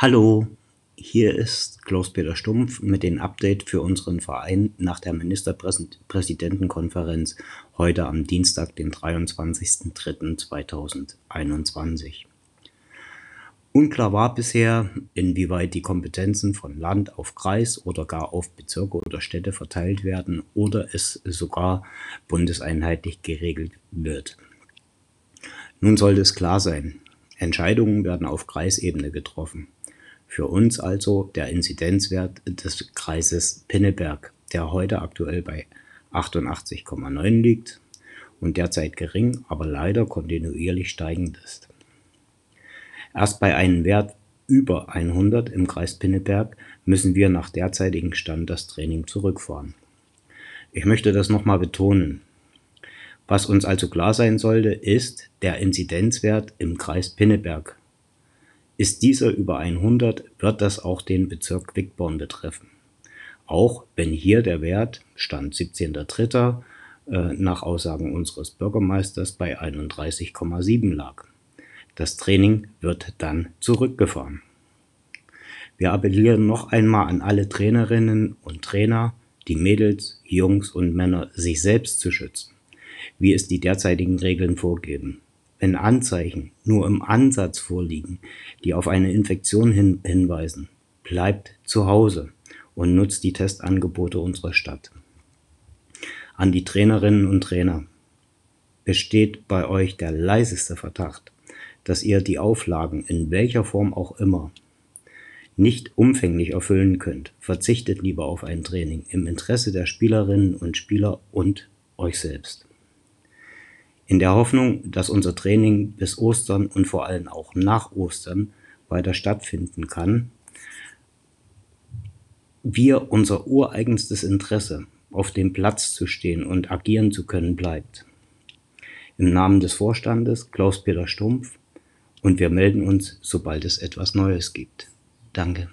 Hallo, hier ist Klaus-Peter Stumpf mit dem Update für unseren Verein nach der Ministerpräsidentenkonferenz heute am Dienstag, den 23.03.2021. Unklar war bisher, inwieweit die Kompetenzen von Land auf Kreis oder gar auf Bezirke oder Städte verteilt werden oder es sogar bundeseinheitlich geregelt wird. Nun sollte es klar sein, Entscheidungen werden auf Kreisebene getroffen. Für uns also der Inzidenzwert des Kreises Pinneberg, der heute aktuell bei 88,9 liegt und derzeit gering, aber leider kontinuierlich steigend ist. Erst bei einem Wert über 100 im Kreis Pinneberg müssen wir nach derzeitigem Stand das Training zurückfahren. Ich möchte das nochmal betonen. Was uns also klar sein sollte, ist der Inzidenzwert im Kreis Pinneberg ist dieser über 100, wird das auch den Bezirk Quickborn betreffen. Auch wenn hier der Wert, Stand 17.03., äh, nach Aussagen unseres Bürgermeisters bei 31,7 lag. Das Training wird dann zurückgefahren. Wir appellieren noch einmal an alle Trainerinnen und Trainer, die Mädels, Jungs und Männer sich selbst zu schützen, wie es die derzeitigen Regeln vorgeben. Wenn Anzeichen nur im Ansatz vorliegen, die auf eine Infektion hin hinweisen, bleibt zu Hause und nutzt die Testangebote unserer Stadt. An die Trainerinnen und Trainer. Besteht bei euch der leiseste Verdacht, dass ihr die Auflagen in welcher Form auch immer nicht umfänglich erfüllen könnt, verzichtet lieber auf ein Training im Interesse der Spielerinnen und Spieler und euch selbst. In der Hoffnung, dass unser Training bis Ostern und vor allem auch nach Ostern weiter stattfinden kann, wir unser ureigenstes Interesse, auf dem Platz zu stehen und agieren zu können, bleibt. Im Namen des Vorstandes Klaus-Peter Stumpf und wir melden uns, sobald es etwas Neues gibt. Danke.